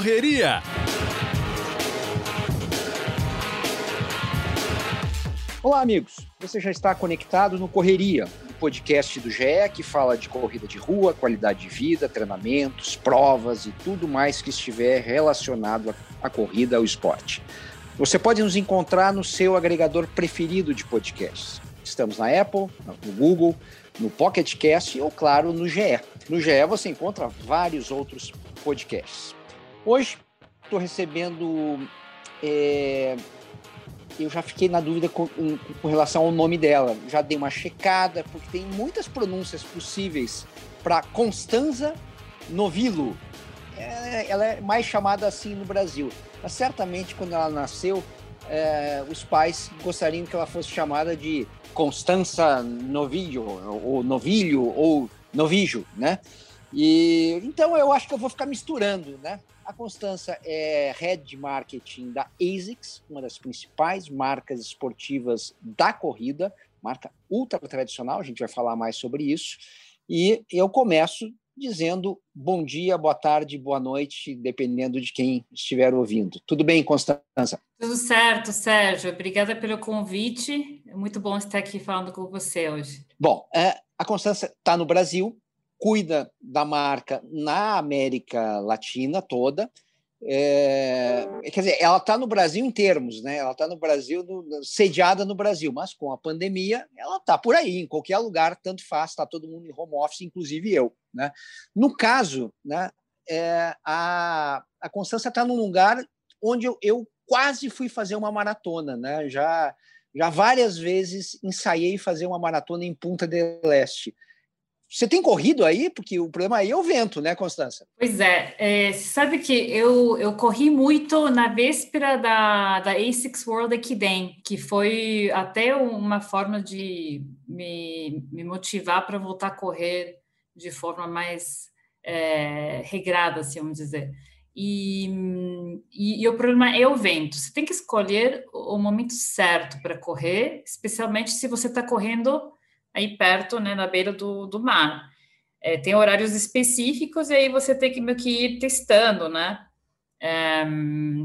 Correria. Olá, amigos. Você já está conectado no Correria, o podcast do GE que fala de corrida de rua, qualidade de vida, treinamentos, provas e tudo mais que estiver relacionado à corrida ao esporte. Você pode nos encontrar no seu agregador preferido de podcasts. Estamos na Apple, no Google, no Pocket Cast ou, claro, no GE. No GE você encontra vários outros podcasts. Hoje estou recebendo. É, eu já fiquei na dúvida com, com, relação ao nome dela. Já dei uma checada, porque tem muitas pronúncias possíveis para Constanza Novilo. É, ela é mais chamada assim no Brasil. Mas certamente, quando ela nasceu, é, os pais gostariam que ela fosse chamada de Constança Novilho, ou Novilho, ou Novijo, né? E então eu acho que eu vou ficar misturando, né? A Constança é head de marketing da ASICS, uma das principais marcas esportivas da corrida, marca ultra tradicional, a gente vai falar mais sobre isso. E eu começo dizendo bom dia, boa tarde, boa noite, dependendo de quem estiver ouvindo. Tudo bem, Constança? Tudo certo, Sérgio. Obrigada pelo convite. É muito bom estar aqui falando com você hoje. Bom, é, a Constança está no Brasil, cuida da marca na América Latina toda. É, quer dizer, ela está no Brasil em termos, né? Ela está no Brasil, no, sediada no Brasil, mas com a pandemia, ela está por aí, em qualquer lugar, tanto faz, está todo mundo em home office, inclusive eu, né? No caso, né? É, a, a Constância está num lugar onde eu, eu quase fui fazer uma maratona, né? Já já várias vezes ensaiei fazer uma maratona em Punta del Este. Você tem corrido aí? Porque o problema aí é o vento, né, Constança? Pois é. é sabe que eu, eu corri muito na véspera da, da ASICS World Ekiden, que foi até uma forma de me, me motivar para voltar a correr de forma mais é, regrada, assim, vamos dizer. E, e, e, o problema é o vento. Você tem que escolher o momento certo para correr, especialmente se você está correndo aí perto, né, na beira do, do mar. É, tem horários específicos e aí você tem que, que ir testando, né? É,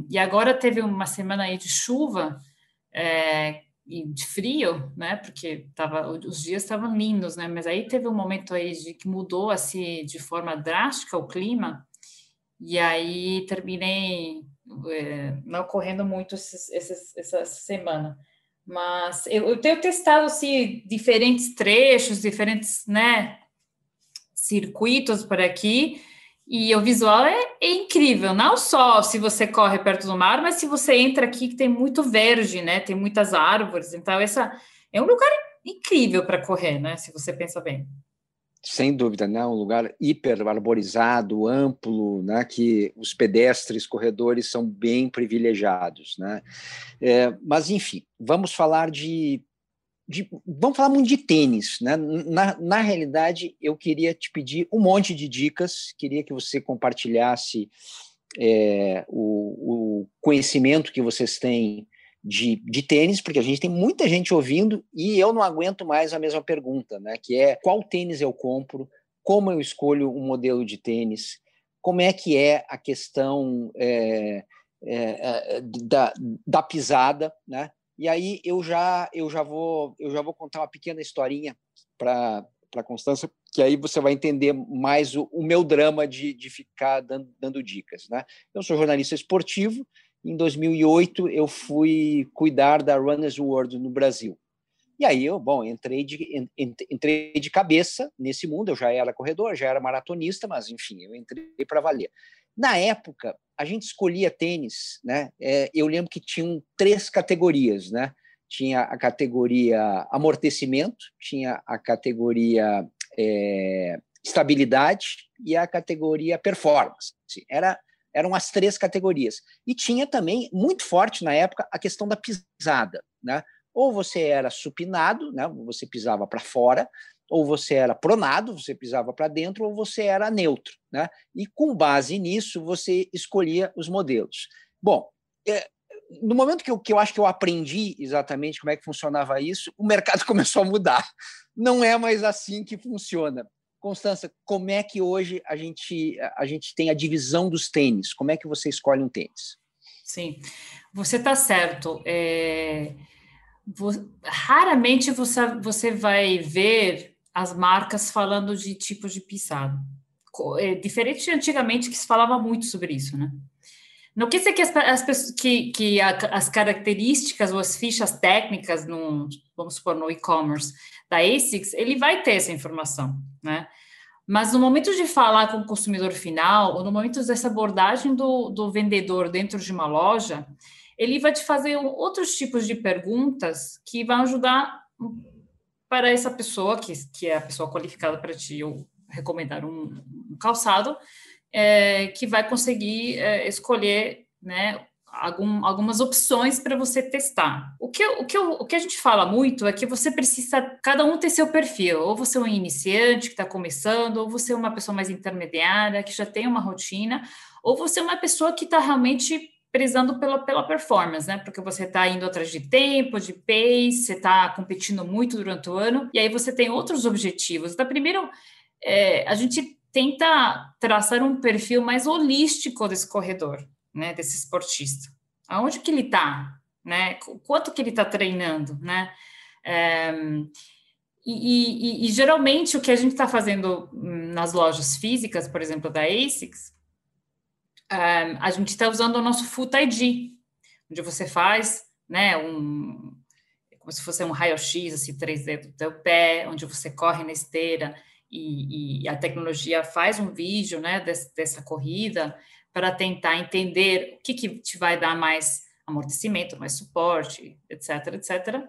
e agora teve uma semana aí de chuva é, e de frio, né? Porque tava, os dias estavam lindos, né? Mas aí teve um momento aí de que mudou assim de forma drástica o clima e aí terminei é, não correndo muito esses, esses, essa semana. Mas eu, eu tenho testado assim, diferentes trechos, diferentes né, circuitos por aqui, e o visual é, é, incrível, não só se você corre perto do mar, mas se você entra aqui que tem muito verde, né? Tem muitas árvores, então essa é um lugar incrível para correr, né? Se você pensa bem. Sem dúvida, né? Um lugar hiper arborizado, amplo, né? Que os pedestres, corredores são bem privilegiados, né? É, mas enfim, vamos falar de, de, vamos falar muito de tênis, né? Na, na realidade, eu queria te pedir um monte de dicas, queria que você compartilhasse é, o, o conhecimento que vocês têm de, de tênis, porque a gente tem muita gente ouvindo e eu não aguento mais a mesma pergunta, né? Que é qual tênis eu compro, como eu escolho um modelo de tênis, como é que é a questão é, é, é da, da pisada, né? E aí eu já eu já vou eu já vou contar uma pequena historinha para para Constância, que aí você vai entender mais o, o meu drama de, de ficar dando, dando dicas, né? Eu sou jornalista esportivo em 2008, eu fui cuidar da Runners World no Brasil. E aí eu, bom, entrei de, entrei de cabeça nesse mundo. Eu já era corredor, já era maratonista, mas enfim, eu entrei para valer. Na época, a gente escolhia tênis, né? É, eu lembro que tinham três categorias, né? Tinha a categoria amortecimento, tinha a categoria é, estabilidade e a categoria performance. Era eram as três categorias. E tinha também, muito forte na época, a questão da pisada. Né? Ou você era supinado, né? você pisava para fora, ou você era pronado, você pisava para dentro, ou você era neutro. Né? E com base nisso, você escolhia os modelos. Bom, é, no momento que eu, que eu acho que eu aprendi exatamente como é que funcionava isso, o mercado começou a mudar. Não é mais assim que funciona. Constança, como é que hoje a gente, a gente tem a divisão dos tênis? Como é que você escolhe um tênis? Sim, você está certo. É, raramente você, você vai ver as marcas falando de tipos de pisado. É, diferente de antigamente que se falava muito sobre isso, né? Não quer dizer que as, as, que, que a, as características ou as fichas técnicas, vamos supor, no e-commerce da ASICS, ele vai ter essa informação, né? Mas no momento de falar com o consumidor final, ou no momento dessa abordagem do, do vendedor dentro de uma loja, ele vai te fazer outros tipos de perguntas que vão ajudar para essa pessoa, que, que é a pessoa qualificada para te recomendar um, um calçado, é, que vai conseguir é, escolher né, algum, algumas opções para você testar. O que, o, que o que a gente fala muito é que você precisa, cada um ter seu perfil, ou você é um iniciante que está começando, ou você é uma pessoa mais intermediária, que já tem uma rotina, ou você é uma pessoa que está realmente prezando pela, pela performance, né? Porque você está indo atrás de tempo, de pace, você está competindo muito durante o ano, e aí você tem outros objetivos. Então, primeiro, é, a gente tenta traçar um perfil mais holístico desse corredor, né, desse esportista. Aonde que ele está, né? Quanto que ele está treinando, né? É, e, e, e, geralmente o que a gente está fazendo nas lojas físicas, por exemplo, da ASICS, é, a gente está usando o nosso Foot ID, onde você faz, né, um como se fosse um raio-x, assim, 3D do teu pé, onde você corre na esteira e, e a tecnologia faz um vídeo né, dessa, dessa corrida para tentar entender o que, que te vai dar mais amortecimento, mais suporte, etc, etc.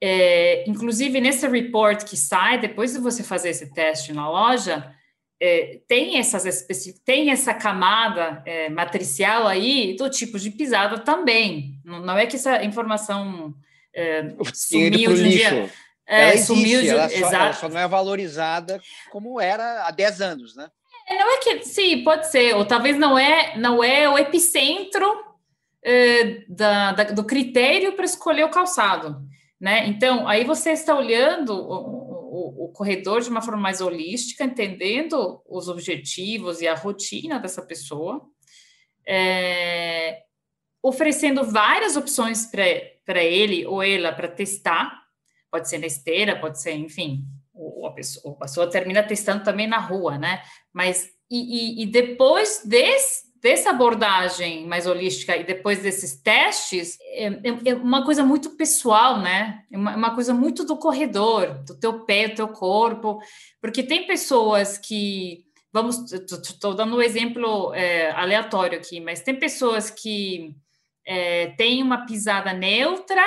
É, inclusive, nesse report que sai, depois de você fazer esse teste na loja, é, tem, essas tem essa camada é, matricial aí do tipo de pisada também. Não, não é que essa informação é, sumiu de um dia. É, ela existe, sumiu de... ela, só, ela só não é valorizada como era há 10 anos, né? É, não é que sim, pode ser, ou talvez não é, não é o epicentro é, da, da, do critério para escolher o calçado, né? Então, aí você está olhando o, o, o, corredor de uma forma mais holística, entendendo os objetivos e a rotina dessa pessoa, é, oferecendo várias opções para ele ou ela para testar pode ser na esteira, pode ser, enfim, o, a, pessoa, a pessoa termina testando também na rua, né? Mas e, e, e depois desse, dessa abordagem mais holística e depois desses testes, é, é, é uma coisa muito pessoal, né? É uma, uma, coisa muito do corredor, do teu pé, do teu corpo, porque tem pessoas que, vamos, estou dando um exemplo é, aleatório aqui, mas tem pessoas que é, têm uma pisada neutra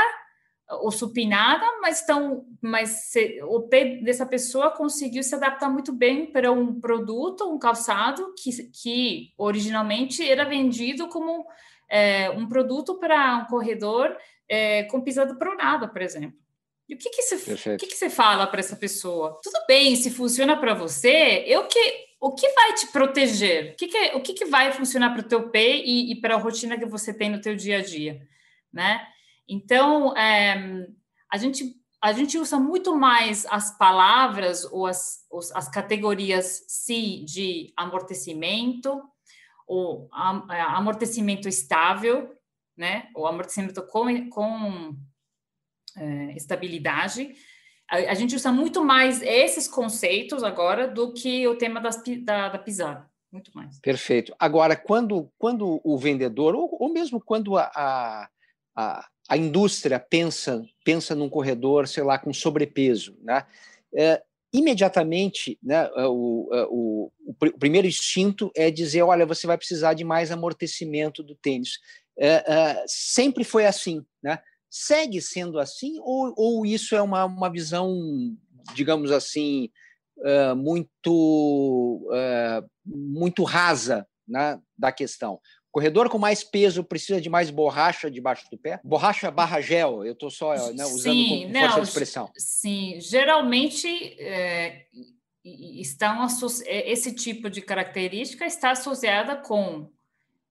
ou supinada, mas, tão, mas se, o pé dessa pessoa conseguiu se adaptar muito bem para um produto, um calçado que, que originalmente era vendido como é, um produto para um corredor é, com pisada pronada, por exemplo. E o que, que, você, o que, que você fala para essa pessoa? Tudo bem, se funciona para você, eu que o que vai te proteger? O que, que, o que, que vai funcionar para o teu pé e, e para a rotina que você tem no teu dia a dia, né? Então, é, a, gente, a gente usa muito mais as palavras ou as, as categorias si de amortecimento, ou é, amortecimento estável, né? ou amortecimento com, com é, estabilidade. A, a, gente usa muito mais esses conceitos agora do que o tema das, da, da pisada. Muito mais. Perfeito. Agora, quando, quando o vendedor, ou, ou mesmo quando a, a, a a indústria pensa pensa num corredor, sei lá, com sobrepeso, né? É, imediatamente, né, é, o, é, o, o, o, primeiro instinto é dizer, olha, você vai precisar de mais amortecimento do tênis. É, é, sempre foi assim, né? Segue sendo assim ou, ou isso é uma, uma visão, digamos assim, é, muito muito rasa né, da questão? Corredor com mais peso precisa de mais borracha debaixo do pé? Borracha barra gel, eu estou só né, usando sim, como força de expressão. Sim, geralmente é, estão é, esse tipo de característica está associada com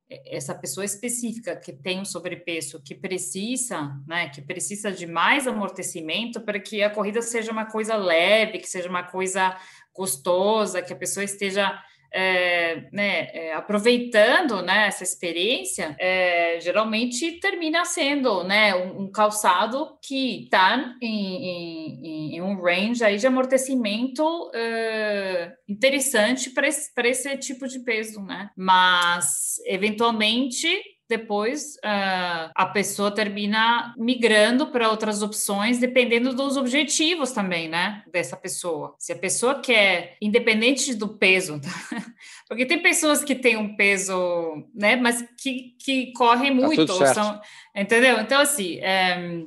essa pessoa específica que tem um sobrepeso, que precisa, né, que precisa de mais amortecimento para que a corrida seja uma coisa leve, que seja uma coisa gostosa, que a pessoa esteja é, né, é, aproveitando né, essa experiência, é, geralmente termina sendo né, um, um calçado que está em, em, em, um range aí de amortecimento é, interessante para esse, esse tipo de peso, né? Mas eventualmente depois uh, a pessoa termina migrando para outras opções, dependendo dos objetivos também, né? Dessa pessoa. Se a pessoa quer, independente do peso, tá? porque tem pessoas que têm um peso, né? Mas que, que correm tá muito, tá são, entendeu? Então, assim, é,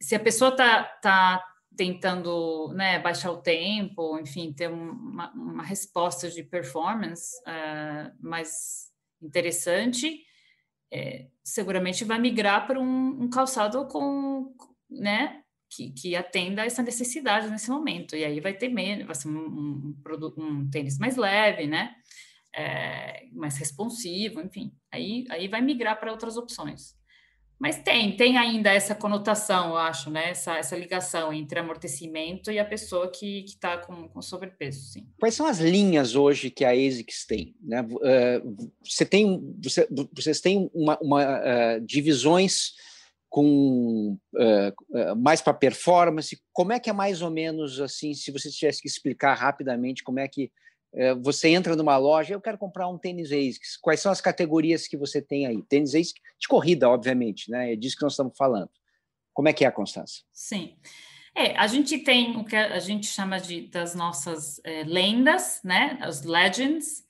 se a pessoa tá, tá tentando né, baixar o tempo, enfim, ter uma, uma resposta de performance uh, mais interessante, é, seguramente vai migrar para um, um, calçado com, né, que, que, atenda a essa necessidade nesse momento. E aí vai ter menos, vai ser um, um, um tênis mais leve, né, é, mais responsivo, enfim. Aí, aí vai migrar para outras opções. Mas tem, tem ainda essa conotação, eu acho, né? Essa, essa ligação entre amortecimento e a pessoa que está com, com sobrepeso, sim. Quais são as linhas hoje que a ASICS tem? Né? Uh, você tem você, vocês têm uma, uma uh, divisões com uh, mais para performance. Como é que é mais ou menos assim, se você tivesse que explicar rapidamente como é que você entra numa loja, eu quero comprar um tênis ASICS. Quais são as categorias que você tem aí? Tênis ASICS de corrida, obviamente, né? É disso que nós estamos falando. Como é que é Constância? Sim. É, a gente tem o que a gente chama de das nossas é, lendas, né? As legends,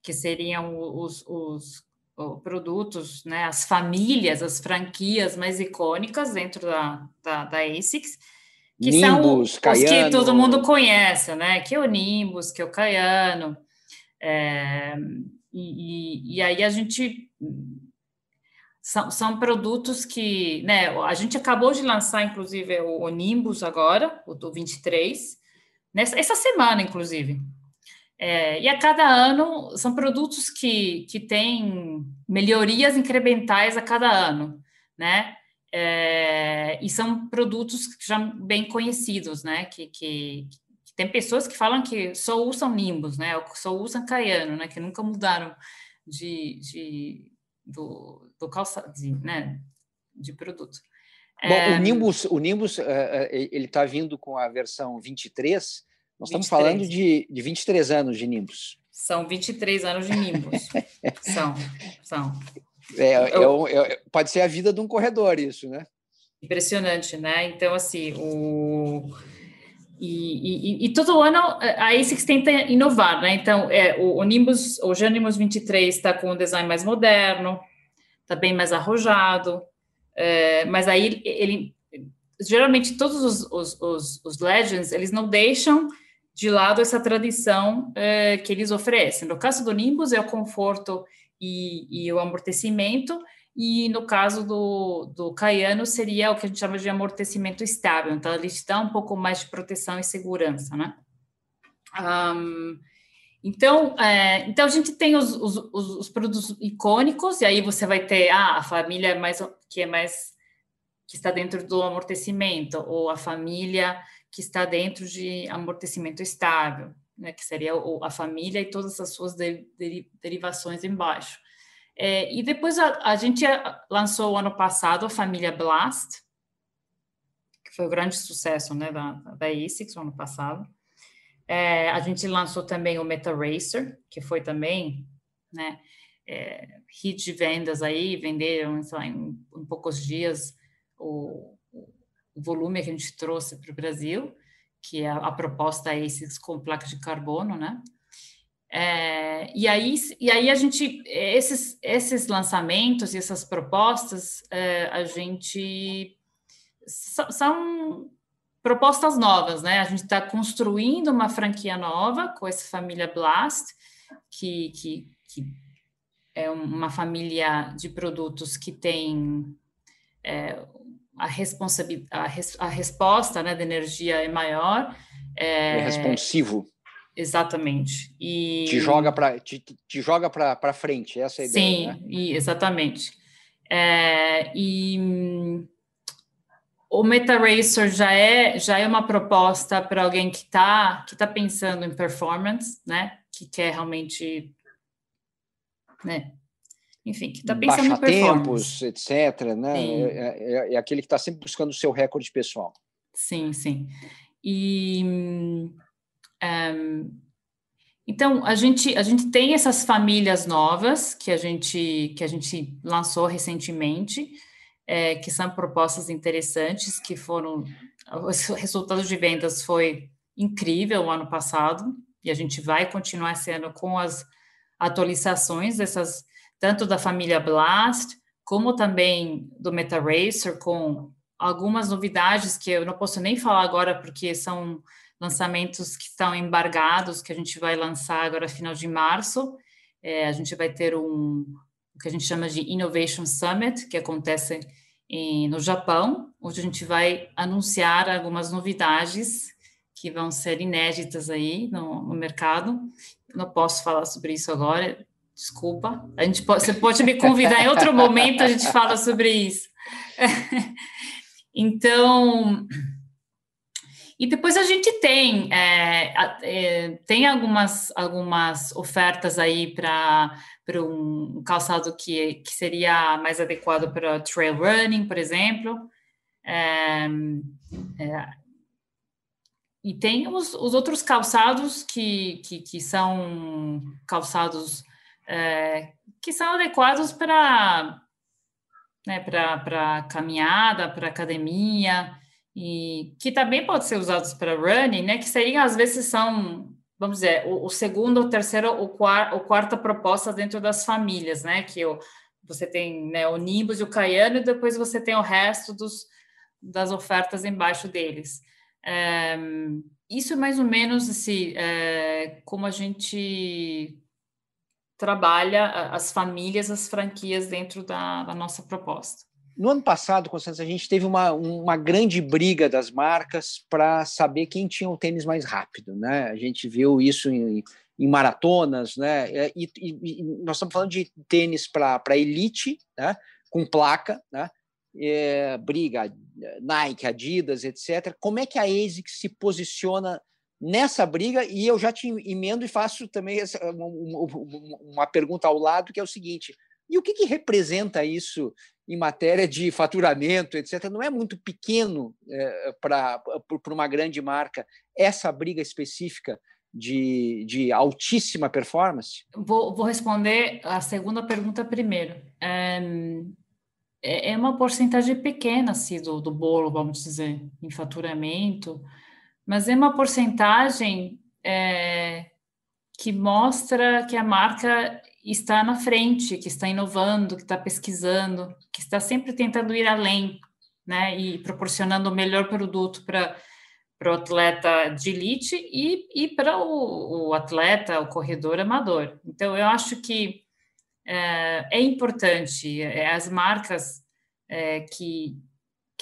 que seriam os, os, os, produtos, né? As famílias, as franquias mais icônicas dentro da, da, da ASICS que Nimbus, são Caiano. os que todo mundo conhece, né? Que é o Nimbus, que é o Caiano. É, e, e, aí a gente são, são produtos que, né? A gente acabou de lançar, inclusive, o, o Nimbus agora, o do 23, nessa essa semana, inclusive. É, e a cada ano são produtos que, que têm melhorias incrementais a cada ano, né? É, e são produtos já bem conhecidos, né? Que, que, que, tem pessoas que falam que só usam Nimbus, né? Ou só usam Caiano, né? Que nunca mudaram de, de do, do calçado, de, né? De produto. Bom, é, o Nimbus, o Nimbus uh, ele está vindo com a versão 23. Nós 23. estamos falando de, de 23 anos de Nimbus. São 23 anos de Nimbus. são, são. É, é, é, pode ser a vida de um corredor, isso, né? Impressionante, né? Então, assim, o. E, e, e, todo ano a ASICS tenta inovar, né? Então, é, o, o Nimbus, o Genimus 23 está com um design mais moderno, está bem mais arrojado, é, mas aí ele, geralmente todos os, os, os, os, Legends, eles não deixam de lado essa tradição é, que eles oferecem. No caso do Nimbus, é o conforto e, e o amortecimento, e no caso do, do Caiano seria o que a gente chama de amortecimento estável, então ele te dá um pouco mais de proteção e segurança, né? Um, então, é, então a gente tem os, os, os, produtos icônicos, e aí você vai ter ah, a família mais que é mais que está dentro do amortecimento, ou a família que está dentro de amortecimento estável né, que seria a família e todas as suas de, de, derivações embaixo. É, e depois a, a, gente lançou o ano passado a família Blast, que foi um grande sucesso né, da, da ASICS no ano passado. É, a gente lançou também o Meta Racer, que foi também né, é, hit de vendas aí, venderam lá, em, em, poucos dias o, o volume que a gente trouxe para o Brasil que é a, a proposta ASICS com placa de carbono, né? É, e, aí, e aí a gente, esses, esses lançamentos e essas propostas, é, a gente são propostas novas, né? A gente está construindo uma franquia nova com essa família Blast, que, que, que é uma família de produtos que tem é, a, responsabilidade, a, res, a resposta né, da energia é maior. É, é responsivo. Exatamente. E... Te joga para te, te, joga para frente, essa é a ideia. Sim, né? e, exatamente. É, e o MetaRacer já é já é uma proposta para alguém que está que tá pensando em performance, né? Que quer realmente, né? Enfim, que está pensando Baixa em performance. tempos, etc. Né? É, é, é, aquele que está sempre buscando o seu recorde pessoal. Sim, sim. E um, então a gente a gente tem essas famílias novas que a gente que a gente lançou recentemente, é, que são propostas interessantes que foram os resultados de vendas foi incrível o ano passado e a gente vai continuar sendo com as atualizações dessas tanto da família Blast como também do MetaRacer com algumas novidades que eu não posso nem falar agora porque são lançamentos que estão embargados, que a gente vai lançar agora final de março. É, a gente vai ter um o que a gente chama de Innovation Summit, que acontece em, no Japão, onde a gente vai anunciar algumas novidades que vão ser inéditas aí no, no mercado. não posso falar sobre isso agora, desculpa. A gente pode, você pode me convidar em outro momento, a gente fala sobre isso. então, e depois a gente tem, é, é, tem algumas, algumas ofertas aí para um calçado que, que seria mais adequado para trail running, por exemplo. É, é, e tem os, os outros calçados que, que, que são calçados é, que são adequados para né, para caminhada, para academia e que também pode ser usados para running, né? Que seriam às vezes são, vamos dizer, o, o segundo, o terceiro, o, o quarta proposta dentro das famílias, né? Que o, você tem né, o Nimbus e o Cayano e depois você tem o resto dos, das ofertas embaixo deles. É, isso é mais ou menos assim, é, como a gente trabalha as famílias, as franquias dentro da, da nossa proposta. No ano passado, Constância, a gente teve uma, uma grande briga das marcas para saber quem tinha o tênis mais rápido. Né? A gente viu isso em, em maratonas, né? É, e, e, e, nós estamos falando de tênis para elite, né? com placa, né? É, briga Nike, Adidas, etc. Como é que a ASICS se posiciona nessa briga? E eu já te emendo e faço também essa, uma, uma pergunta ao lado, que é o seguinte: e o que, que representa isso em matéria de faturamento, etc., não é muito pequeno é, para uma grande marca essa briga específica de, de altíssima performance? Vou, vou responder a segunda pergunta primeiro. É, é uma porcentagem pequena assim, do, do bolo, vamos dizer, em faturamento, mas é uma porcentagem é, que mostra que a marca está na frente, que está inovando, que está pesquisando, que está sempre tentando ir além, né, e proporcionando o melhor produto para para o atleta de elite e, e para o, o, atleta, o corredor amador. Então, eu acho que é, é importante é, as marcas é, que,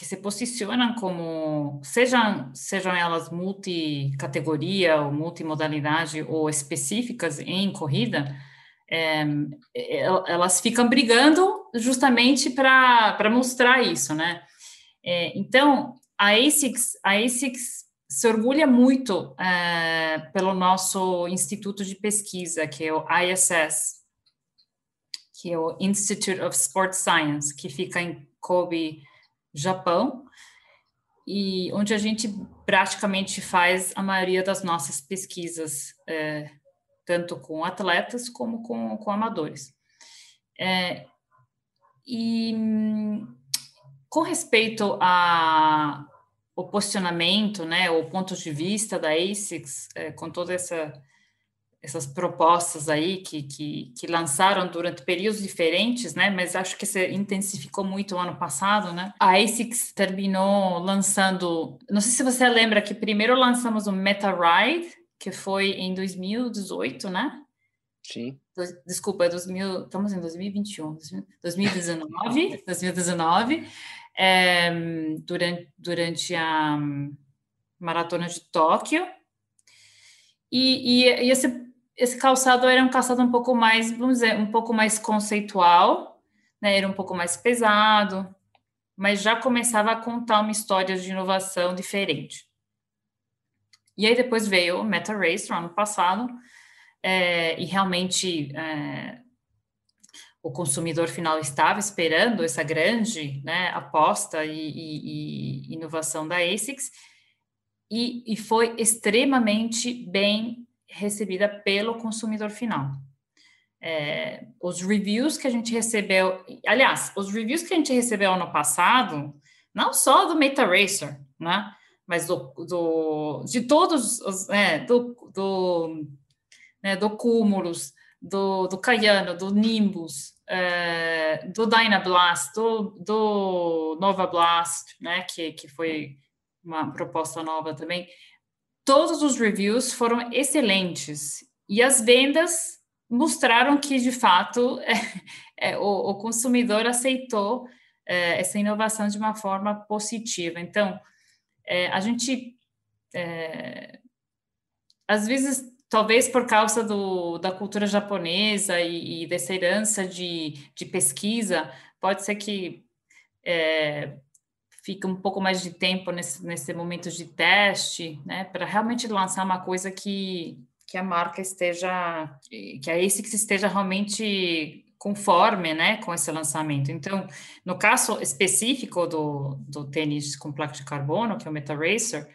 que se posicionam como, sejam, sejam elas multicategoria ou multimodalidade ou específicas em corrida, é, elas ficam brigando justamente para mostrar isso, né? É, então, a ASICS, a ASICS se orgulha muito é, pelo nosso instituto de pesquisa, que é o ISS, que é o Institute of Sport Science, que fica em Kobe, Japão, e onde a gente praticamente faz a maioria das nossas pesquisas é, tanto com atletas como com, com amadores. É, e com respeito a o posicionamento, né, o ponto de vista da ASICS, é, com todas essa, essas propostas aí que, que, que, lançaram durante períodos diferentes, né, mas acho que se intensificou muito o ano passado, né, a ASICS terminou lançando, não sei se você lembra que primeiro lançamos o Meta Ride, que foi em 2018, né? Sim. Desculpa, é 2000, estamos em 2021, 2019, 2019, é, durante, durante a Maratona de Tóquio. E, e, e esse, esse calçado era um calçado um pouco mais, vamos dizer, um pouco mais conceitual, né? Era um pouco mais pesado, mas já começava a contar uma história de inovação diferente. E aí depois veio o Meta Race no ano passado, é, e realmente é, o consumidor final estava esperando essa grande né, aposta e, e, e, inovação da ASICS, e, e foi extremamente bem recebida pelo consumidor final. É, os reviews que a gente recebeu, aliás, os reviews que a gente recebeu ano passado, não só do Meta Racer, né, mas do, do de todos os, é, do, do, né, do Cúmulos, do, do Cayano, do Nimbus, é, do Dynablast, do, do Nova Blast, né, que, que foi uma proposta nova também, todos os reviews foram excelentes e as vendas mostraram que de fato é, é, o, o, consumidor aceitou é, essa inovação de uma forma positiva. Então, é, a gente é, às vezes talvez por causa do, da cultura japonesa e, e dessa herança de, de pesquisa, pode ser que é, fica um pouco mais de tempo nesse, nesse momento de teste, né, para realmente lançar uma coisa que, que a marca esteja, que a ASICS esteja realmente conforme, né, com esse lançamento. Então, no caso específico do, do tênis com placa de carbono, que é o Meta Racer,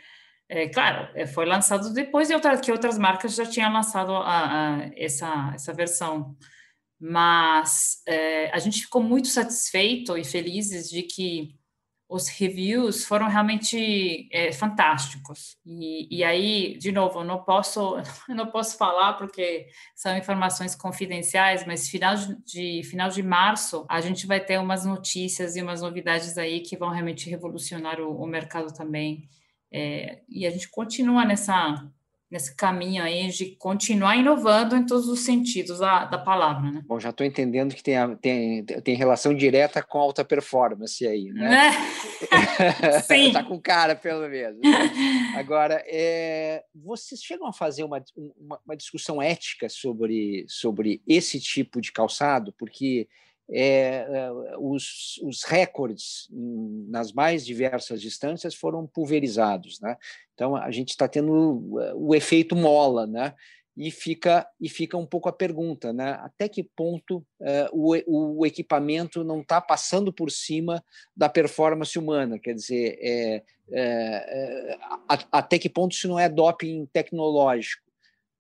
é, claro, é, foi lançado depois de outra, que outras marcas já tinham lançado a, a, essa, essa versão. Mas é, a gente ficou muito satisfeito e felizes de que os reviews foram realmente é, fantásticos. E, e, aí, de novo, não posso não posso falar porque são informações confidenciais, mas final de, de, final de março a gente vai ter umas notícias e umas novidades aí que vão realmente revolucionar o, o mercado também. É, e a gente continua nessa, nesse caminho aí de continuar inovando em todos os sentidos da, da palavra, né? Bom, já estou entendendo que tem, a, tem, tem relação direta com alta performance aí, né? É. Sim. Está com cara, pelo menos. Agora, é, vocês chegam a fazer uma, uma, uma discussão ética sobre, sobre esse tipo de calçado? Porque é, é, os, os, recordes nas mais diversas distâncias foram pulverizados, né? Então a gente está tendo o, o, efeito mola, né? E fica e fica um pouco a pergunta, né? Até que ponto é, o, o, equipamento não está passando por cima da performance humana? Quer dizer, é, é, é a, até que ponto isso não é doping tecnológico?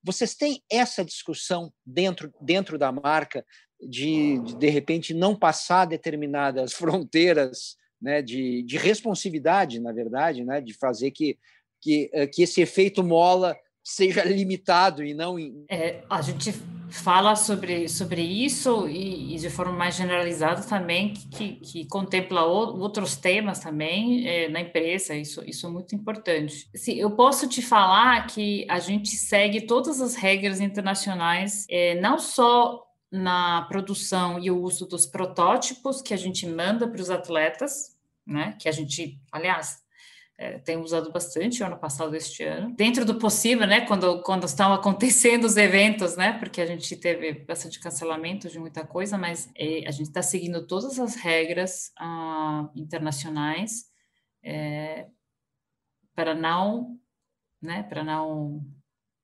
Vocês têm essa discussão dentro dentro da marca de, de, de repente, não passar determinadas fronteiras né, de, de responsividade, na verdade, né, de fazer que, que, eh, que esse efeito mola seja limitado e não. É, a gente fala sobre, sobre isso e, e de forma mais generalizada também, que, que contempla o, outros temas também é, na empresa, isso, isso é muito importante. Sim, eu posso te falar que a gente segue todas as regras internacionais, é, não só na produção e o uso dos protótipos que a gente manda para os atletas, né? Que a gente, aliás, é, tem usado bastante ano passado, este ano, dentro do possível, né? Quando, quando estão acontecendo os eventos, né? Porque a gente teve bastante cancelamento de muita coisa, mas é, a gente está seguindo todas as regras ah, internacionais é, para não, né? Para não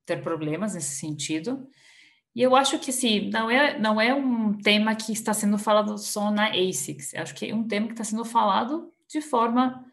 ter problemas nesse sentido. E eu acho que sim, não é, não é um tema que está sendo falado só na ASICS, acho que é um tema que está sendo falado de forma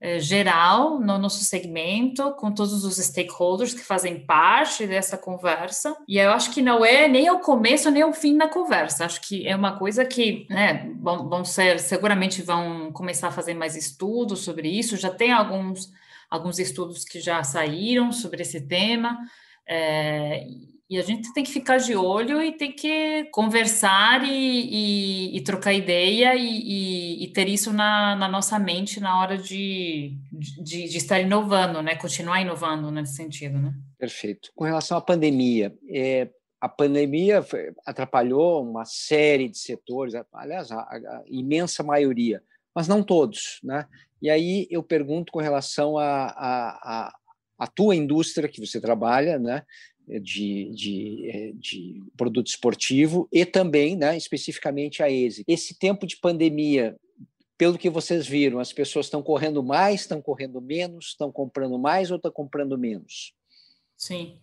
é, geral no nosso segmento, com todos os stakeholders que fazem parte dessa conversa. E eu acho que não é nem o começo nem o fim da conversa. Acho que é uma coisa que né, vão, vão ser, seguramente vão começar a fazer mais estudos sobre isso. Já tem alguns, alguns estudos que já saíram sobre esse tema. É, e a gente tem que ficar de olho e tem que conversar e, e, e trocar ideia e, e, ter isso na, na, nossa mente na hora de, de, de, estar inovando, né? Continuar inovando nesse sentido, né? Perfeito. Com relação à pandemia, é, a pandemia atrapalhou uma série de setores, aliás, a, a imensa maioria, mas não todos, né? E aí eu pergunto com relação a, a, a, a, tua indústria que você trabalha, né? De, de, de produto esportivo e também, né, especificamente a ESE. Esse tempo de pandemia, pelo que vocês viram, as pessoas estão correndo mais, estão correndo menos, estão comprando mais ou estão comprando menos? Sim.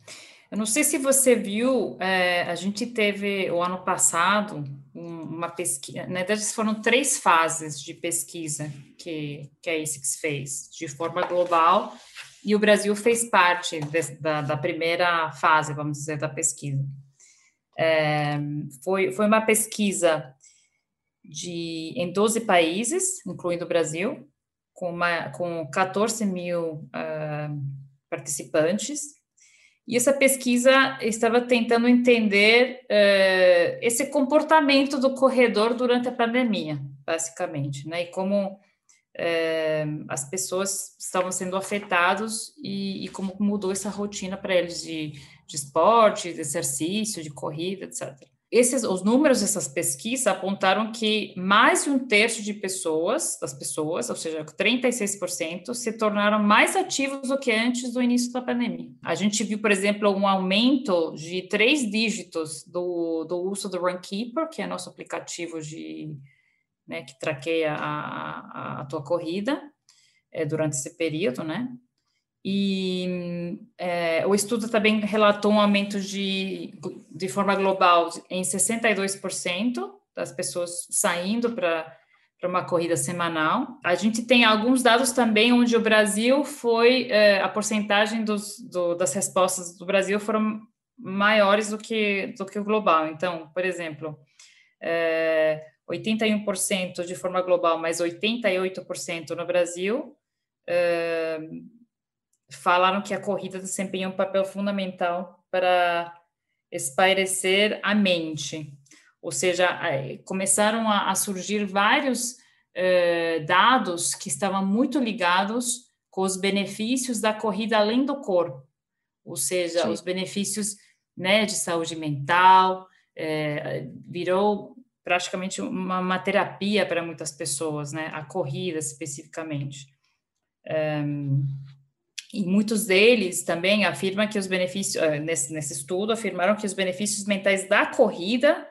Eu não sei se você viu, é, a gente teve o ano passado uma pesquisa, na verdade foram três fases de pesquisa que, que a ASICS fez, de forma global, e o Brasil fez parte de, da, da, primeira fase, vamos dizer, da pesquisa. É, foi, foi uma pesquisa de, em 12 países, incluindo o Brasil, com, uma, com 14 mil uh, participantes, e essa pesquisa estava tentando entender uh, esse comportamento do corredor durante a pandemia, basicamente, né? E como uh, as pessoas estavam sendo afetadas e, e como mudou essa rotina para eles de, de esporte, de exercício, de corrida, etc. Esses, os números dessas pesquisas apontaram que mais de um terço de pessoas, das pessoas, ou seja, 36%, se tornaram mais ativos do que antes do início da pandemia. A gente viu, por exemplo, um aumento de três dígitos do, do uso do Runkeeper, que é nosso aplicativo de, né, que traqueia a, a, a tua corrida é, durante esse período, né? E é, o estudo também relatou um aumento de, de forma global em 62% das pessoas saindo para uma corrida semanal. A gente tem alguns dados também onde o Brasil foi, é, a porcentagem dos, do, das respostas do Brasil foram maiores do que, do que o global. Então, por exemplo, é, 81% de forma global, mas 88% no Brasil. É, falaram que a corrida desempenha um papel fundamental para espairecer a mente. Ou seja, começaram a, a surgir vários eh, dados que estavam muito ligados com os benefícios da corrida além do corpo. Ou seja, Sim. os benefícios né, de saúde mental, eh, virou praticamente uma, uma, terapia para muitas pessoas, né? A corrida especificamente. Um, e muitos deles também afirmam que os benefícios, eh, nesse, nesse estudo, afirmaram que os benefícios mentais da corrida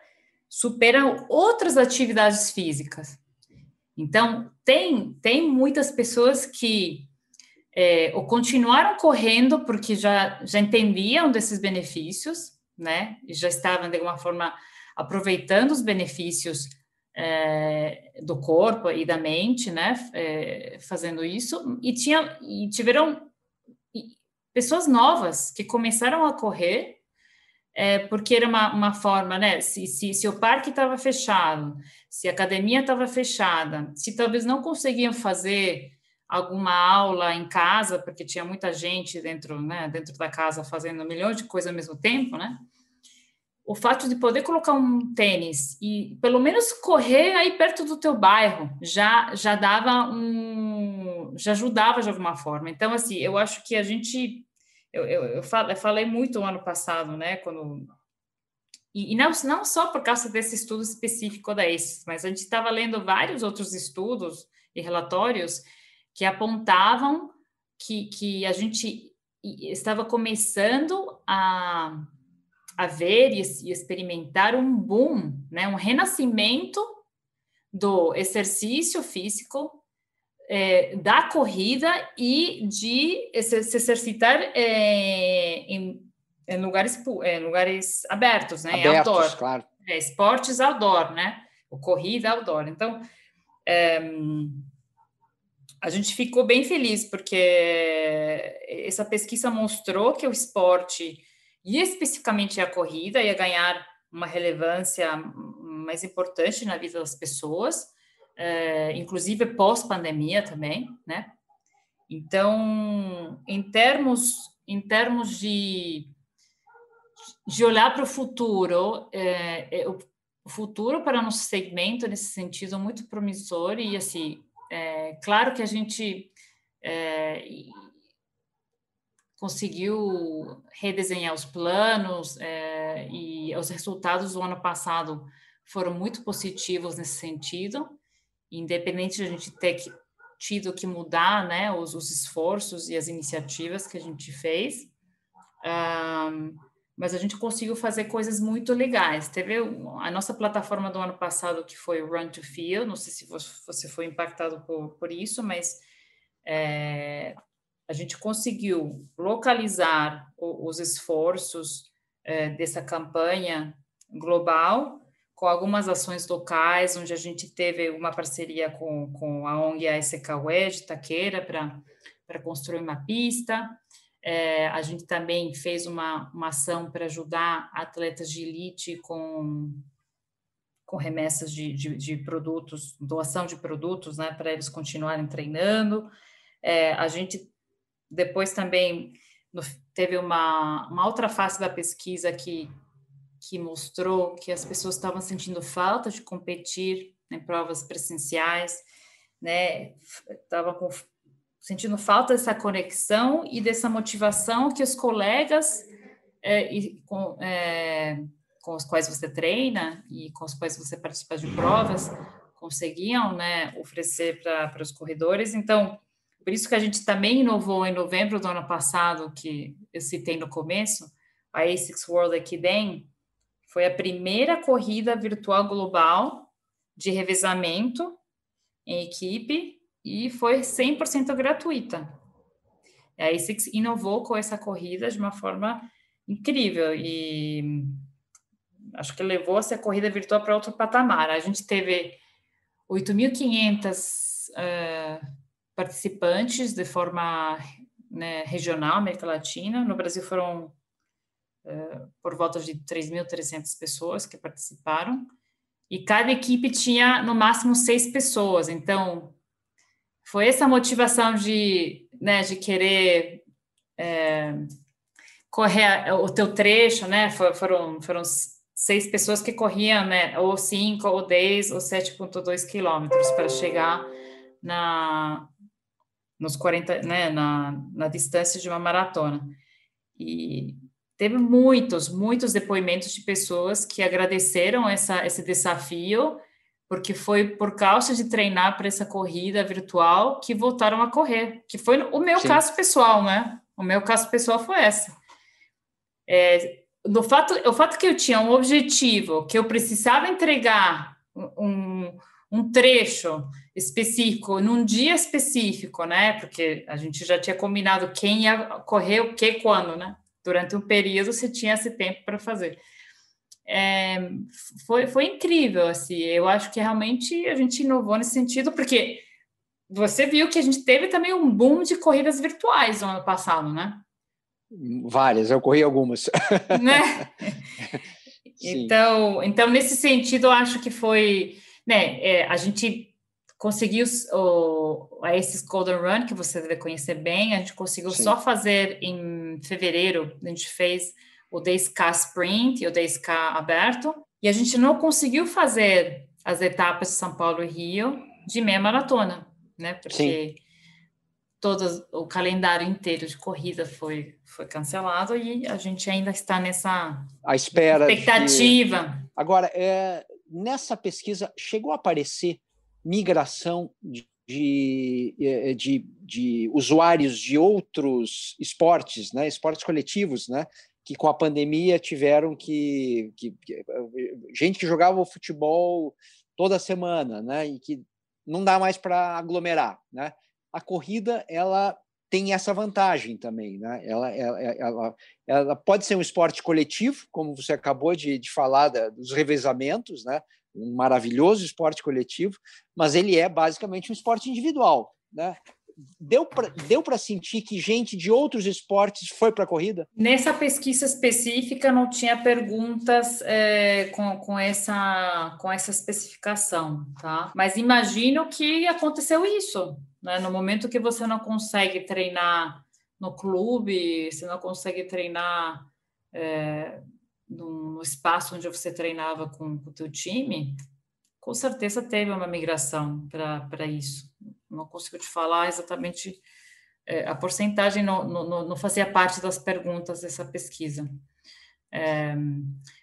superam outras atividades físicas. Então, tem, tem muitas pessoas que é, ou continuaram correndo porque já, já entendiam desses benefícios, né? E já estavam, de alguma forma, aproveitando os benefícios é, do corpo e da mente, né? É, fazendo isso, e, tinha, e tiveram pessoas novas que começaram a correr, é, porque era uma, uma forma, né? Se, se, se o parque estava fechado, se a academia estava fechada, se talvez não conseguiam fazer alguma aula em casa, porque tinha muita gente dentro, né, dentro da casa fazendo um milhão de coisas ao mesmo tempo, né? O fato de poder colocar um tênis e pelo menos correr aí perto do teu bairro já já dava um já ajudava de alguma forma. Então assim, eu acho que a gente eu, eu, eu, falei muito ano passado, né, quando e, e, não, não só por causa desse estudo específico da ACES, mas a gente estava lendo vários outros estudos e relatórios que apontavam que, que a gente estava começando a, a ver e, e experimentar um boom, né, um renascimento do exercício físico é, da corrida e de se, exercitar é, em, em, lugares, em lugares abertos, né? Abertos, outdoor. claro. É, esportes outdoor, né? O corrida outdoor. Então, é, a gente ficou bem feliz porque essa pesquisa mostrou que o esporte, e especificamente a corrida, ia ganhar uma relevância mais importante na vida das pessoas é, inclusive pós-pandemia também, né? Então, em termos, em termos de, de olhar para o futuro, é, é, o futuro para nosso segmento, nesse sentido, é muito promissor e, assim, claro que a gente é, conseguiu redesenhar os planos é, e os resultados do ano passado foram muito positivos nesse sentido, independente de a gente ter que, tido que mudar né, os, os, esforços e as iniciativas que a gente fez, um, mas a gente conseguiu fazer coisas muito legais. Teve a nossa plataforma do ano passado, que foi Run to Feel, não sei se você foi impactado por, por isso, mas é, a gente conseguiu localizar os esforços é, dessa campanha global com algumas ações locais, onde a gente teve uma parceria com, com a ONG ASKW de Taqueira para construir uma pista. É, a gente também fez uma, uma ação para ajudar atletas de elite com, com remessas de, de, de produtos, doação de produtos, né, para eles continuarem treinando. É, a gente depois também no, teve uma, uma outra face da pesquisa que, que mostrou que as pessoas estavam sentindo falta de competir em provas presenciais, né? Estavam com sentindo falta dessa conexão e dessa motivação que os colegas é, e, com, é, com os quais você treina e com os quais você participa de provas conseguiam né, oferecer para os corredores. Então, por isso que a gente também inovou em novembro do ano passado, que eu citei no começo, a ASICS World Equidem, foi a primeira corrida virtual global de revezamento em equipe e foi 100% gratuita. A ASICS inovou com essa corrida de uma forma incrível e acho que levou essa corrida virtual para outro patamar. A gente teve 8.500 uh, participantes de forma né, regional, América Latina. No Brasil foram uh, por volta de 3.300 pessoas que participaram. E cada equipe tinha no máximo seis pessoas. Então, foi essa motivação de, né, de querer é, correr o teu trecho, né? Foram, foram seis pessoas que corriam, né? Ou cinco, ou dez, ou 7,2 quilômetros para chegar na, nos 40, né? Na, na distância de uma maratona. E teve muitos, muitos depoimentos de pessoas que agradeceram essa, esse desafio porque foi por causa de treinar para essa corrida virtual que voltaram a correr, que foi o meu Sim. caso pessoal, né? O meu caso pessoal foi essa. É, no fato, o fato que eu tinha um objetivo, que eu precisava entregar um, um trecho específico, num dia específico, né? Porque a gente já tinha combinado quem ia correr o que quando, né? Durante um período você tinha esse tempo para fazer é, foi, foi incrível, assim, eu acho que realmente a gente inovou nesse sentido, porque você viu que a gente teve também um boom de corridas virtuais no ano passado, né? Várias, eu corri algumas. Né? então, então, nesse sentido, eu acho que foi, né, é, a gente conseguiu o, esses Golden Run, que você deve conhecer bem, a gente conseguiu Sim. só fazer em fevereiro, a gente fez o 10K Sprint e o 10K aberto, e a gente não conseguiu fazer as etapas de São Paulo e Rio de meia maratona, né? Porque Sim. todo o calendário inteiro de corrida foi, foi cancelado e a gente ainda está nessa a espera expectativa. De... Agora, é, nessa pesquisa chegou a aparecer migração de, é, de, de, usuários de outros esportes, né, esportes coletivos, né, que com a pandemia tiveram que, que, que, gente que jogava futebol toda semana, né, e que não dá mais para aglomerar, né? A corrida ela tem essa vantagem também, né? Ela, ela, ela, ela pode ser um esporte coletivo, como você acabou de, de falar da, dos revezamentos, né? Um maravilhoso esporte coletivo, mas ele é basicamente um esporte individual, né? deu para deu sentir que gente de outros esportes foi para a corrida? Nessa pesquisa específica não tinha perguntas é, com, com, essa, com essa especificação, tá? Mas imagino que aconteceu isso, né? No momento que você não consegue treinar no clube, você não consegue treinar é, no, espaço onde você treinava com o teu time, com certeza teve uma migração para isso não consigo te falar exatamente é, a porcentagem, não, não, não, fazia parte das perguntas dessa pesquisa. É,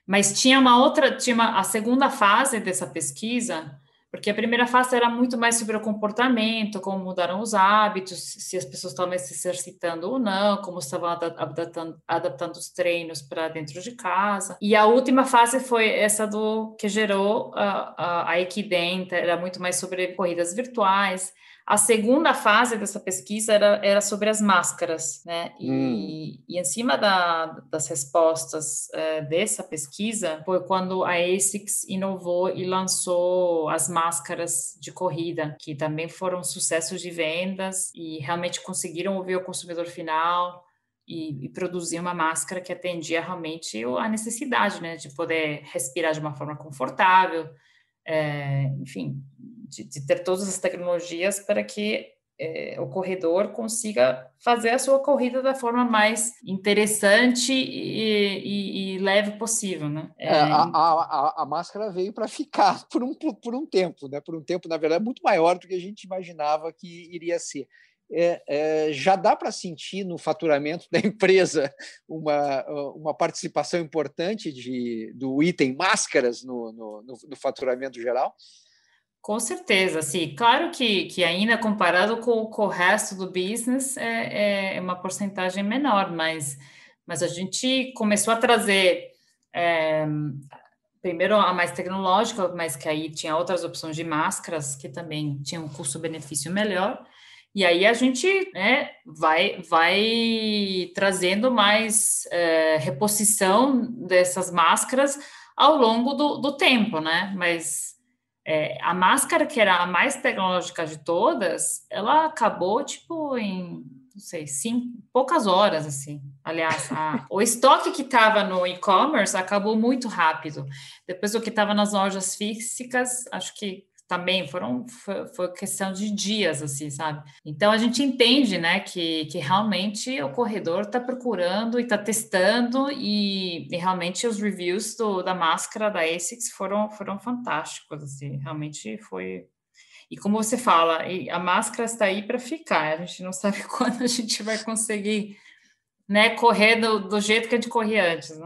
mas tinha uma outra, tinha uma, a segunda fase dessa pesquisa porque a primeira fase era muito mais sobre o comportamento, como mudaram os hábitos, se as pessoas estavam se exercitando ou não, como estavam adaptando, adaptando os treinos para dentro de casa. E a última fase foi essa do que gerou a, a, a Equidenta, era muito mais sobre corridas virtuais. A segunda fase dessa pesquisa era, era sobre as máscaras, né? E, hum. e em cima da, das respostas é, dessa pesquisa foi quando a ASICS inovou e lançou as máscaras de corrida, que também foram sucessos de vendas e realmente conseguiram ouvir o consumidor final. E, e, produzir uma máscara que atendia realmente a necessidade, né, de poder respirar de uma forma confortável, é, enfim, de, de, ter todas as tecnologias para que é, o corredor consiga fazer a sua corrida da forma mais interessante e, e, e leve possível, né? É, é a, a, a, máscara veio para ficar por um, por um tempo, né? Por um tempo, na verdade, muito maior do que a gente imaginava que iria ser. É, é, já dá para sentir no faturamento da empresa uma, uma participação importante de, do item máscaras no, no, no, no faturamento geral? Com certeza, sim. Claro que, que ainda comparado com, com o resto do business é, é uma porcentagem menor, mas, mas a gente começou a trazer é, primeiro a mais tecnológica, mas que aí tinha outras opções de máscaras que também tinham um custo-benefício melhor. E aí a gente né, vai, vai trazendo mais é, reposição dessas máscaras ao longo do, do tempo, né? Mas é, a máscara, que era a mais tecnológica de todas, ela acabou, tipo, em, não sei, cinco, poucas horas, assim. Aliás, a, o estoque que estava no e-commerce acabou muito rápido. Depois, o que estava nas lojas físicas, acho que também foram foi, foi, questão de dias assim sabe então a gente entende né que, que realmente o corredor está procurando e está testando e, e, realmente os reviews do, da máscara da Asics foram foram fantásticos assim realmente foi e como você fala a máscara está aí para ficar a gente não sabe quando a gente vai conseguir né correr do, do jeito que a gente corria antes né?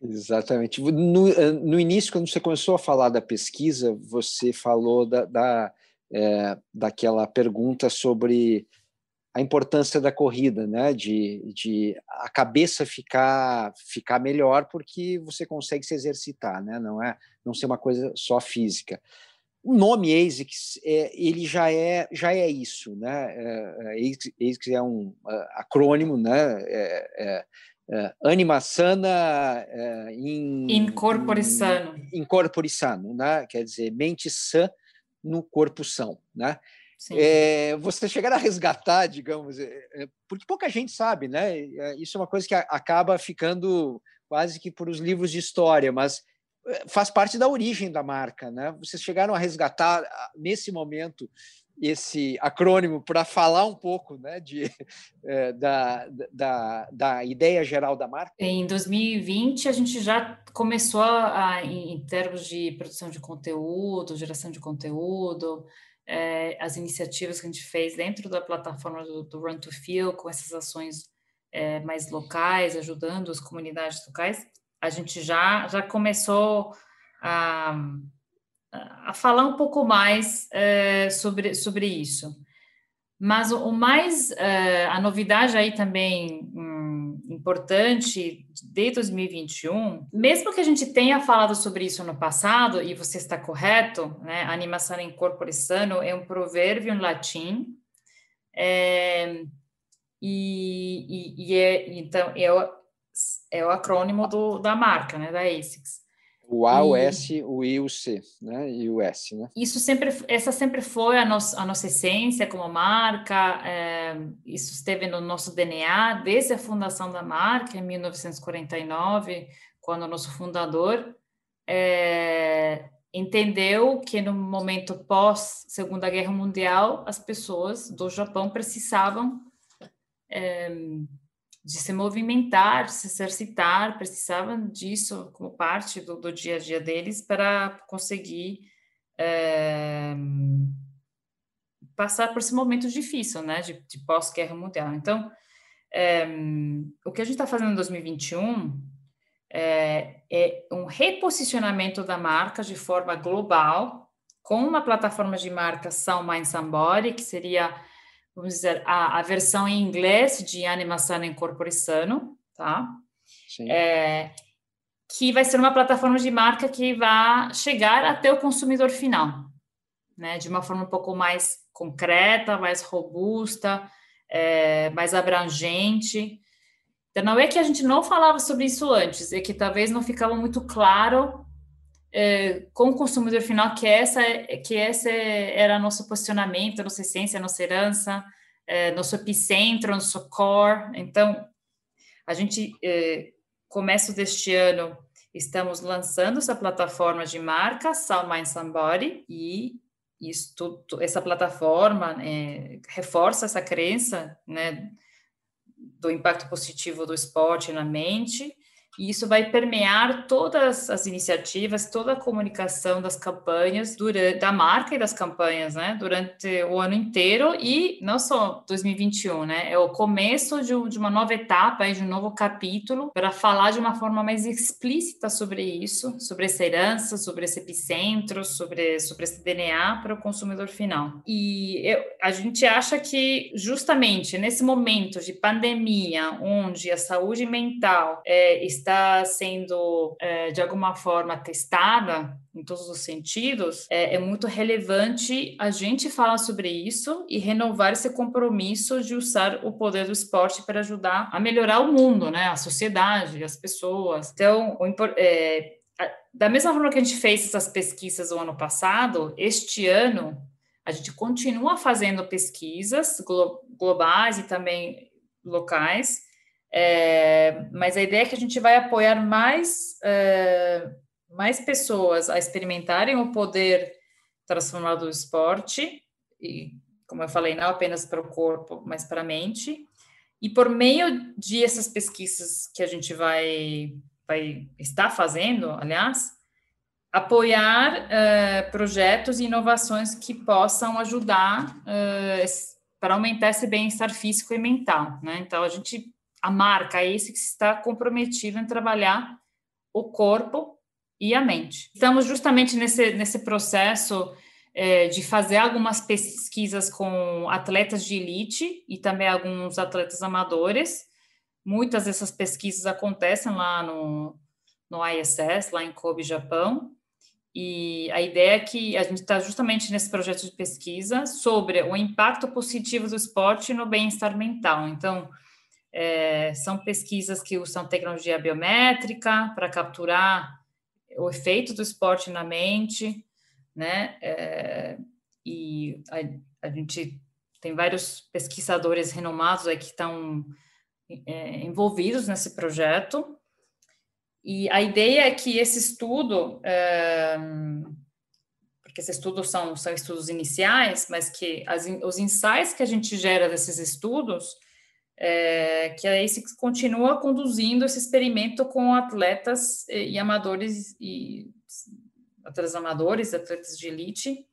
Exatamente. No, eh, no, início, quando você começou a falar da pesquisa, você falou da, da é, daquela pergunta sobre a importância da corrida, né? De, de a cabeça ficar ficar melhor porque você consegue se exercitar, né? Não é não ser uma coisa só física. O nome ASICS, é, ele já é já é isso, né? É, ASICS é um acrônimo, né? É, é uh, anima sana uh, in, in corpore sano. In, corpore sano, né? quer dizer, mente sã no corpo são. Né? É, você chegar a resgatar, digamos, é, é, porque pouca gente sabe, né? Isso é uma coisa que acaba ficando quase que por os livros de história, mas faz parte da origem da marca, né? Vocês chegaram a resgatar nesse momento esse acrônimo para falar um pouco né, de, é, da, da, da ideia geral da marca? Em 2020, a gente já começou a, em termos de produção de conteúdo, geração de conteúdo, é, as iniciativas que a gente fez dentro da plataforma do, do Run to Feel, com essas ações é, mais locais, ajudando as comunidades locais, a gente já, já começou a a falar um pouco mais é, sobre, sobre isso. Mas o, mais, é, a novidade aí também hum, importante de 2021, mesmo que a gente tenha falado sobre isso no passado, e você está correto, né, animação em corpore sano é um provérbio em latim, é, e, e, e, é, então, é o, é o acrônimo do, da marca, né, da ASICS. O A, o S, o I, o C, né? E o S, né? Isso sempre, essa sempre foi a, nossa a nossa essência como marca. É, isso esteve no nosso DNA desde a fundação da marca em 1949, quando o nosso fundador é, entendeu que no momento pós Segunda Guerra Mundial as pessoas do Japão precisavam é, de se movimentar, de se exercitar, precisavam disso como parte do, do dia a dia deles para conseguir é, passar por esse momento difícil, né, de, de pós-guerra mundial. Então, é, o que a gente está fazendo em 2021 é, é um reposicionamento da marca de forma global, com uma plataforma de marca Sound Mind Somebody, que seria, vamos dizer, a, a versão em inglês de Animação em Corpore Sano, tá? Sim. É, que vai ser uma plataforma de marca que vai chegar até o consumidor final, né? De uma forma um pouco mais concreta, mais robusta, é, mais abrangente. Então, não é que a gente não falava sobre isso antes, é que talvez não ficava muito claro é, com o consumidor final que essa que esse era nosso posicionamento, nossa essência, nossa herança, é, nosso epicentro, nosso core. Então, a gente é, começo deste ano estamos lançando essa plataforma de marca Sound Mind Somebody e isso, tudo, essa plataforma é, reforça essa crença né, do impacto positivo do esporte na mente e isso vai permear todas as iniciativas, toda a comunicação das campanhas, durante, da marca e das campanhas, né, durante o ano inteiro e não só 2021, né, é o começo de, de uma nova etapa, de um novo capítulo, para falar de uma forma mais explícita sobre isso, sobre essa herança, sobre esse epicentro, sobre, sobre esse DNA para o consumidor final. E eu, a gente acha que justamente nesse momento de pandemia, onde a saúde mental é, está está sendo é, de alguma forma testada em todos os sentidos, é, é, muito relevante a gente falar sobre isso e renovar esse compromisso de usar o poder do esporte para ajudar a melhorar o mundo, né, a sociedade, as pessoas. Então, o, é, da mesma forma que a gente fez essas pesquisas no ano passado, este ano a gente continua fazendo pesquisas glo globais e também locais é, mas a ideia é que a gente vai apoiar mais, é, mais pessoas a experimentarem o poder transformador do esporte, e, como eu falei, não apenas para o corpo, mas para a mente. E por meio de essas pesquisas que a gente vai, vai estar fazendo, aliás, apoiar uh, projetos e inovações que possam ajudar uh, para aumentar esse bem-estar físico e mental. Né? Então, a gente a marca, é esse que está comprometido em trabalhar o corpo e a mente. Estamos justamente nesse, nesse processo é, de fazer algumas pesquisas com atletas de elite e também alguns atletas amadores. Muitas dessas pesquisas acontecem lá no, no ISS, lá em Kobe, Japão. E a ideia é que a gente está justamente nesse projeto de pesquisa sobre o impacto positivo do esporte no bem-estar mental. Então, é, são pesquisas que usam tecnologia biométrica para capturar o efeito do esporte na mente, né? É, e a, a, gente tem vários pesquisadores renomados aí que estão é, envolvidos nesse projeto. E a ideia é que esse estudo, é, porque esses estudos são, são estudos iniciais, mas que as, os insights que a gente gera desses estudos é, que a ASICS continua conduzindo esse experimento com atletas e, e amadores e atletas amadores, atletas de elite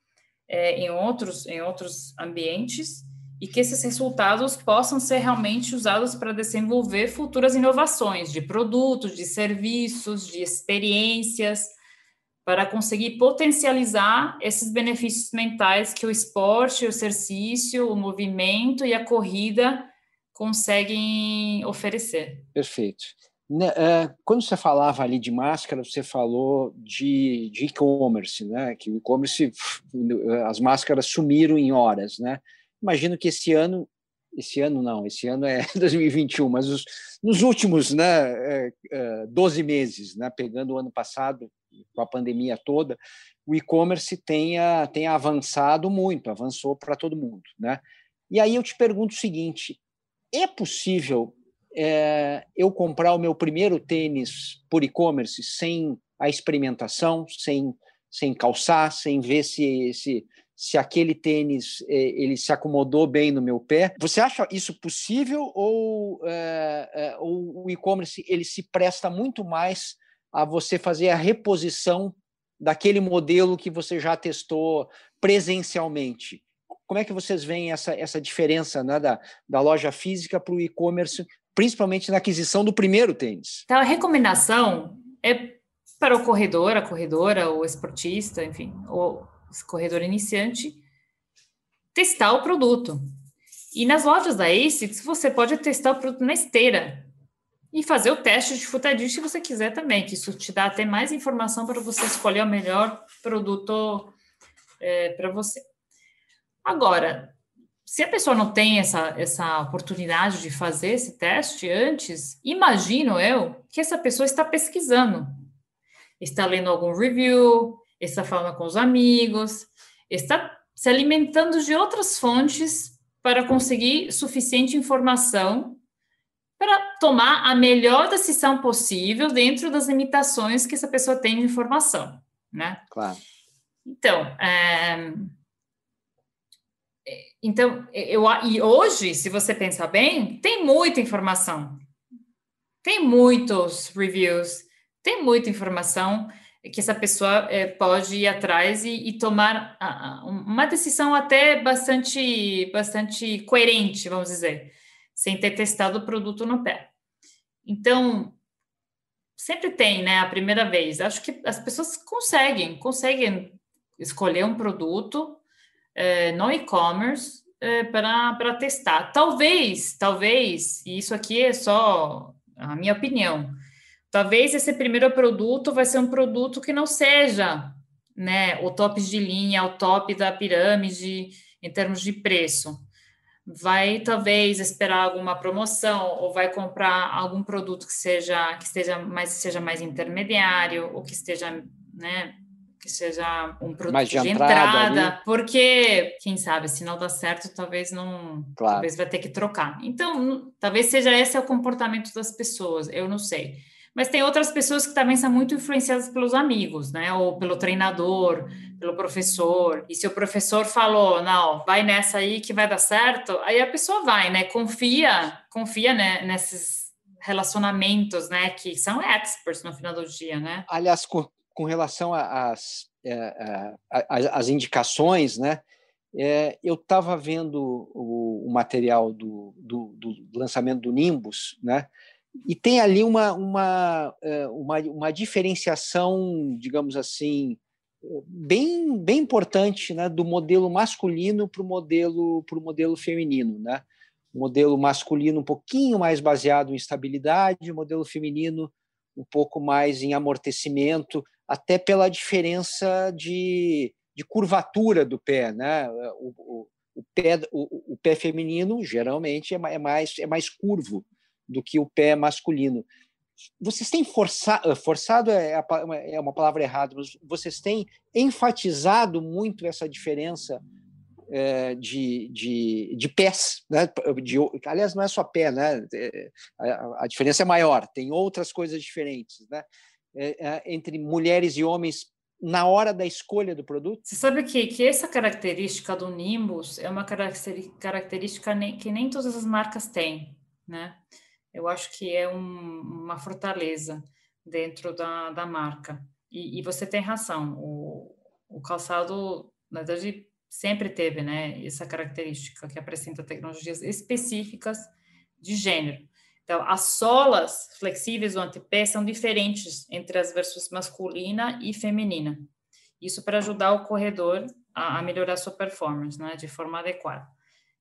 é, em outros em outros ambientes e que esses resultados possam ser realmente usados para desenvolver futuras inovações de produtos, de serviços, de experiências, para conseguir potencializar esses benefícios mentais que o esporte, o exercício, o movimento e a corrida conseguem oferecer. Perfeito. Né, é, quando você falava ali de máscara, você falou de, e-commerce, né? Que o e-commerce, as máscaras sumiram em horas, né? Imagino que esse ano, esse ano não, esse ano é 2021, mas os, nos últimos, né, 12 é, meses, né? Pegando o ano passado com a pandemia toda, o e-commerce tenha, tenha avançado muito, avançou para todo mundo, né? E aí eu te pergunto o seguinte: é possível é, eu comprar o meu primeiro tênis por e-commerce sem a experimentação, sem, sem calçar, sem ver se, se, se aquele tênis é, ele se acomodou bem no meu pé. Você acha isso possível ou, é, é, ou o e-commerce ele se presta muito mais a você fazer a reposição daquele modelo que você já testou presencialmente? Como é que vocês veem essa, essa diferença né, da, da loja física para o e-commerce, principalmente na aquisição do primeiro tênis? Então, a recomendação é para o corredor, a corredora, o esportista, enfim, esse corredor iniciante, testar o produto. E nas lojas da ASICS, você pode testar o produto na esteira e fazer o teste de futadinho se você quiser também, que isso te dá até mais informação para você escolher o melhor produto é, para você. Agora, se a pessoa não tem essa, essa oportunidade de fazer esse teste antes, imagino eu que essa pessoa está pesquisando, está lendo algum review, está falando com os amigos, está se alimentando de outras fontes para conseguir suficiente informação para tomar a melhor decisão possível dentro das limitações que essa pessoa tem de informação, né? Claro. Então, é, então, eu, e hoje, se você pensar bem, tem muita informação, tem muitos reviews, tem muita informação que essa pessoa é, pode ir atrás e, e tomar a, uma decisão até bastante, bastante coerente, vamos dizer, sem ter testado o produto no pé. Então, sempre tem, né, a primeira vez. Acho que as pessoas conseguem, conseguem escolher um produto é, no e-commerce é, para testar. Talvez, talvez, e isso aqui é só a minha opinião, talvez esse primeiro produto vai ser um produto que não seja né, o top de linha, o top da pirâmide em termos de preço. Vai talvez esperar alguma promoção ou vai comprar algum produto que seja que esteja mais seja mais intermediário ou que esteja né, que seja um produto de, de entrada, entrada porque, quem sabe, se não dá certo, talvez não. Claro. Talvez vai ter que trocar. Então, talvez seja esse é o comportamento das pessoas, eu não sei. Mas tem outras pessoas que também são muito influenciadas pelos amigos, né? Ou pelo treinador, pelo professor. E se o professor falou, não, vai nessa aí que vai dar certo, aí a pessoa vai, né? Confia, confia né? nesses relacionamentos, né? Que são experts no final do dia, né? Aliás, com relação às as indicações, né? É, eu estava vendo o, o material do, do, do, lançamento do Nimbus, né? E tem ali uma, uma, é, uma, uma diferenciação, digamos assim, bem, bem importante né, do modelo masculino para o modelo, pro modelo feminino. Né? O modelo masculino um pouquinho mais baseado em estabilidade, o modelo feminino um pouco mais em amortecimento, até pela diferença de, de curvatura do pé. Né? O, o, o pé, o, o, pé feminino geralmente é, é mais, é mais curvo do que o pé masculino. Vocês têm forçado, forçado é, é uma palavra errada, mas vocês têm enfatizado muito essa diferença é, de, de, de pés, né? De, aliás, não é só pé, né? A, a diferença é maior, tem outras coisas diferentes, né? É, é, entre mulheres e homens na hora da escolha do produto? Você sabe que, que essa característica do Nimbus é uma característica que nem todas as marcas têm, né? Eu acho que é um, uma fortaleza dentro da, da marca. E, e você tem razão, o, o calçado, na verdade, sempre teve né, essa característica que apresenta tecnologias específicas de gênero. Então, as solas flexíveis do antepé são diferentes entre as versões masculina e feminina. Isso para ajudar o corredor a, a melhorar sua performance, né, de forma adequada.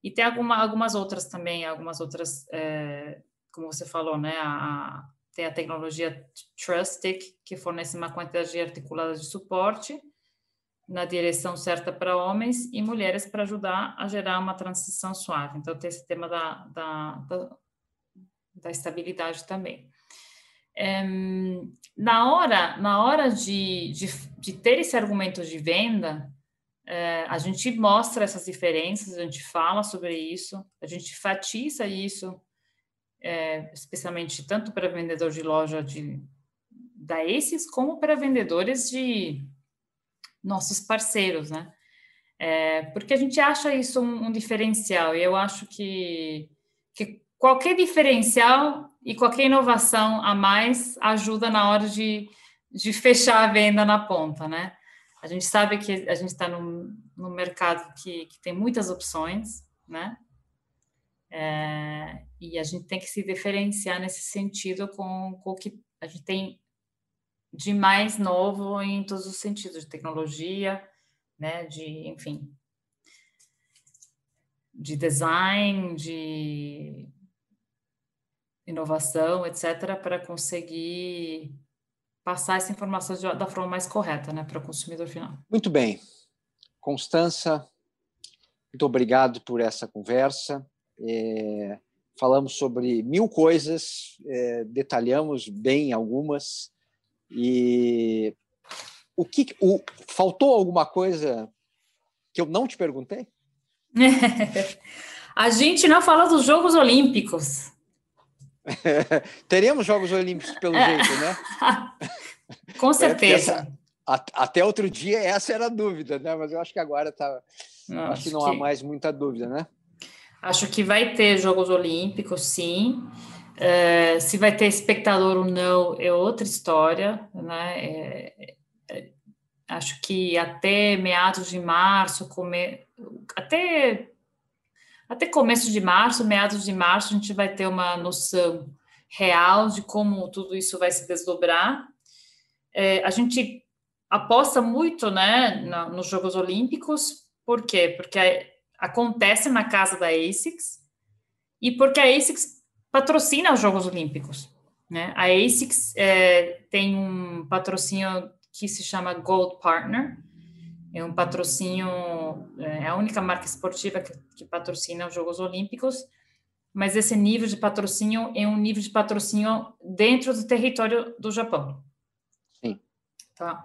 E tem alguma, algumas outras também, algumas outras, é, como você falou, né, a, tem a tecnologia Trustic, que fornece uma quantidade articulada de suporte na direção certa para homens e mulheres para ajudar a gerar uma transição suave. Então, tem esse tema da, da, da da estabilidade também. É, na hora, na hora de, de, de, ter esse argumento de venda, é, a gente mostra essas diferenças, a gente fala sobre isso, a gente enfatiza isso, é, especialmente tanto para vendedor de loja de, da ACES, como para vendedores de nossos parceiros, né? É, porque a gente acha isso um, um diferencial, e eu acho que, que qualquer diferencial e qualquer inovação a mais ajuda na hora de, de fechar a venda na ponta, né? A gente sabe que a gente está num, num mercado que, que tem muitas opções, né? É, e a gente tem que se diferenciar nesse sentido com, com o que a gente tem de mais novo em todos os sentidos, de tecnologia, né? De, enfim, de design, de inovação, etc., para conseguir passar essa informação da forma mais correta, né, para o consumidor final. Muito bem. Constança, muito obrigado por essa conversa. É, falamos sobre mil coisas, é, detalhamos bem algumas. E o que o, faltou alguma coisa que eu não te perguntei? A gente não fala dos Jogos Olímpicos. Teremos Jogos Olímpicos pelo é. jeito, né? Com é, certeza. Essa, até outro dia essa era a dúvida, né? Mas eu acho que agora tá. Não, acho que não que... há mais muita dúvida, né? Acho que vai ter Jogos Olímpicos, sim. É, se vai ter espectador ou não é outra história, né? É, é, acho que até meados de março, come... até até começo de março, meados de março, a gente vai ter uma noção real de como tudo isso vai se desdobrar. É, a gente aposta muito né, na, nos Jogos Olímpicos, por quê? Porque acontece na casa da ASICS e porque a ASICS patrocina os Jogos Olímpicos. Né? A ASICS é, tem um patrocínio que se chama Gold Partner, é um patrocínio, é a única marca esportiva que, que patrocina os Jogos Olímpicos, mas esse nível de patrocínio é um nível de patrocínio dentro do território do Japão. Sim. Tá.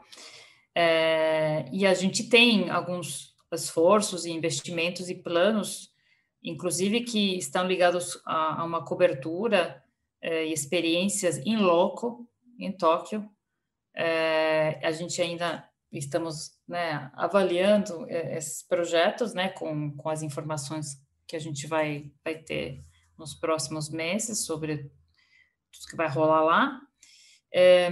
É, e a gente tem alguns esforços e investimentos e planos, inclusive que estão ligados a, a uma cobertura é, e experiências em loco, em Tóquio. É, a gente ainda estamos né, avaliando é, esses projetos né, com, com as informações que a gente vai, vai ter nos próximos meses sobre tudo que vai rolar lá. É,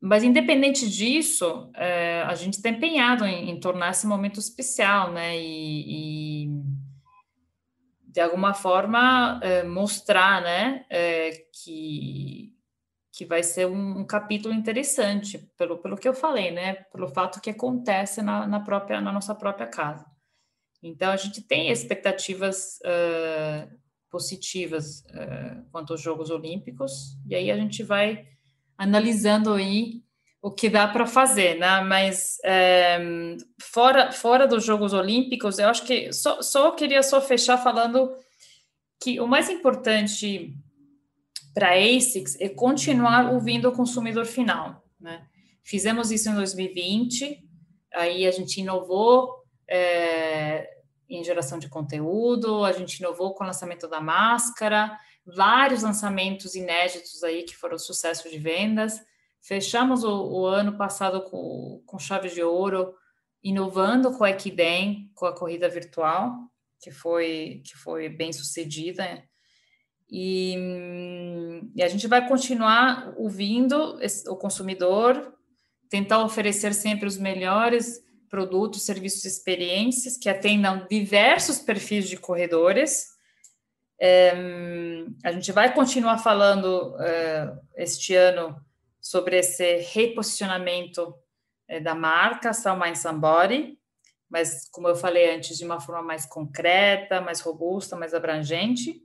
mas, independente disso, é, a gente está empenhado em, em, tornar esse momento especial, né? E, e de alguma forma, é, mostrar, né? É, que que vai ser um, um, capítulo interessante, pelo, pelo que eu falei, né? Pelo fato que acontece na, na própria, na nossa própria casa. Então, a gente tem expectativas uh, positivas uh, quanto aos Jogos Olímpicos, e aí a gente vai analisando aí o que dá para fazer, né? Mas fora, fora dos Jogos Olímpicos, eu acho que só, só queria só fechar falando que o mais importante para ASICS é continuar ouvindo o consumidor final. Né? Fizemos isso em 2020, aí a gente inovou é, em geração de conteúdo, a gente inovou com o lançamento da máscara, vários lançamentos inéditos aí que foram sucesso de vendas. Fechamos o, o ano passado com, com chave de ouro, inovando com a Equidem, com a corrida virtual, que foi, que foi bem sucedida e, e a gente vai continuar ouvindo esse, o consumidor, tentar oferecer sempre os melhores produtos, serviços experiências que atendam diversos perfis de corredores. É, a gente vai continuar falando é, este ano sobre esse reposicionamento é, da marca Mind Somebody, mas, como eu falei antes, de uma forma mais concreta, mais robusta, mais abrangente.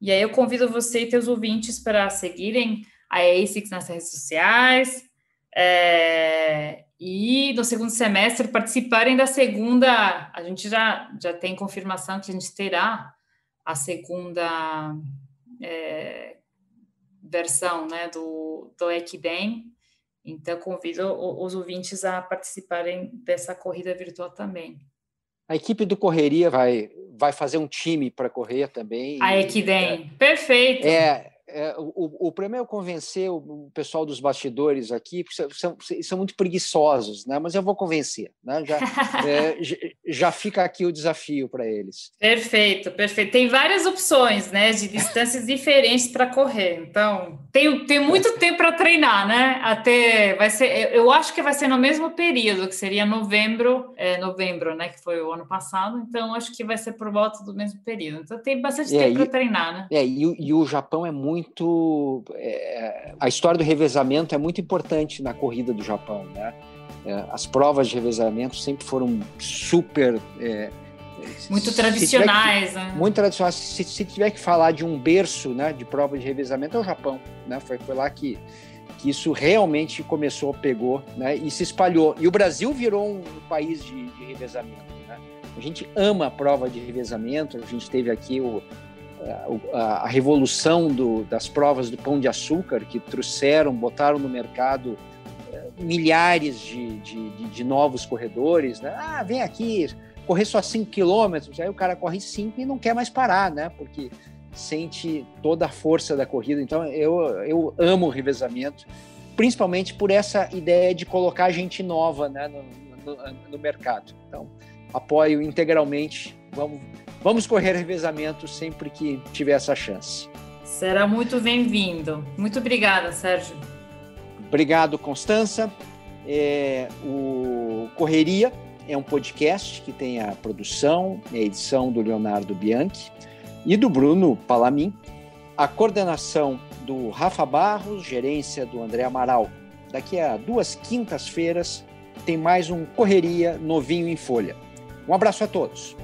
E aí eu convido você e teus ouvintes para seguirem a ASICS nas redes sociais é, e no segundo semestre participarem da segunda. A gente já, já tem confirmação que a gente terá a segunda é, versão né, do, do Equidem. Então, convido os ouvintes a participarem dessa corrida virtual também. A equipe do Correria vai, vai fazer um time para correr também. A Equidem, é, perfeito. É, é, o, o problema é eu convencer o, pessoal dos bastidores aqui, porque são, são muito preguiçosos, né? mas eu vou convencer. Né? Já, é, já fica aqui o desafio para eles. Perfeito, perfeito. Tem várias opções né, de distâncias diferentes para correr. Então, tem, tem muito tempo para treinar, né? Até vai ser, eu acho que vai ser no mesmo período, que seria novembro, é, novembro, né? Que foi o ano passado. Então, acho que vai ser por volta do mesmo período. Então, tem bastante é, tempo para treinar, né? É, e, e o Japão é muito muito. É, a história do revezamento é muito importante na corrida do Japão, né? É, as provas de revezamento sempre foram super é, muito tradicionais, que, né? Muito tradicionais. Se, se, tiver que falar de um berço né, de prova de revezamento, é o Japão. Né? Foi, foi lá que, que isso realmente começou, pegou né, e se espalhou. E o Brasil virou um, um país de, de revezamento. Né? A gente ama a prova de revezamento, a gente teve aqui o, a, revolução do, das provas do pão de açúcar, que trouxeram, botaram no mercado eh, milhares de, de, de, de novos corredores. Né? Ah, vem aqui, correr só 5 quilômetros, aí o cara corre 5 e não quer mais parar, né? Porque sente toda a força da corrida. Então, eu, eu amo o revezamento, principalmente por essa ideia de colocar gente nova né, no, no, no mercado. Então, apoio integralmente. Vamos, vamos correr revezamento sempre que tiver essa chance. Será muito bem-vindo. Muito obrigada, Sérgio. Obrigado, Constança. É, o Correria é um podcast que tem a produção e a edição do Leonardo Bianchi e do Bruno Palamin, a coordenação do Rafa Barros, gerência do André Amaral. Daqui a duas quintas-feiras tem mais um Correria novinho em folha. Um abraço a todos.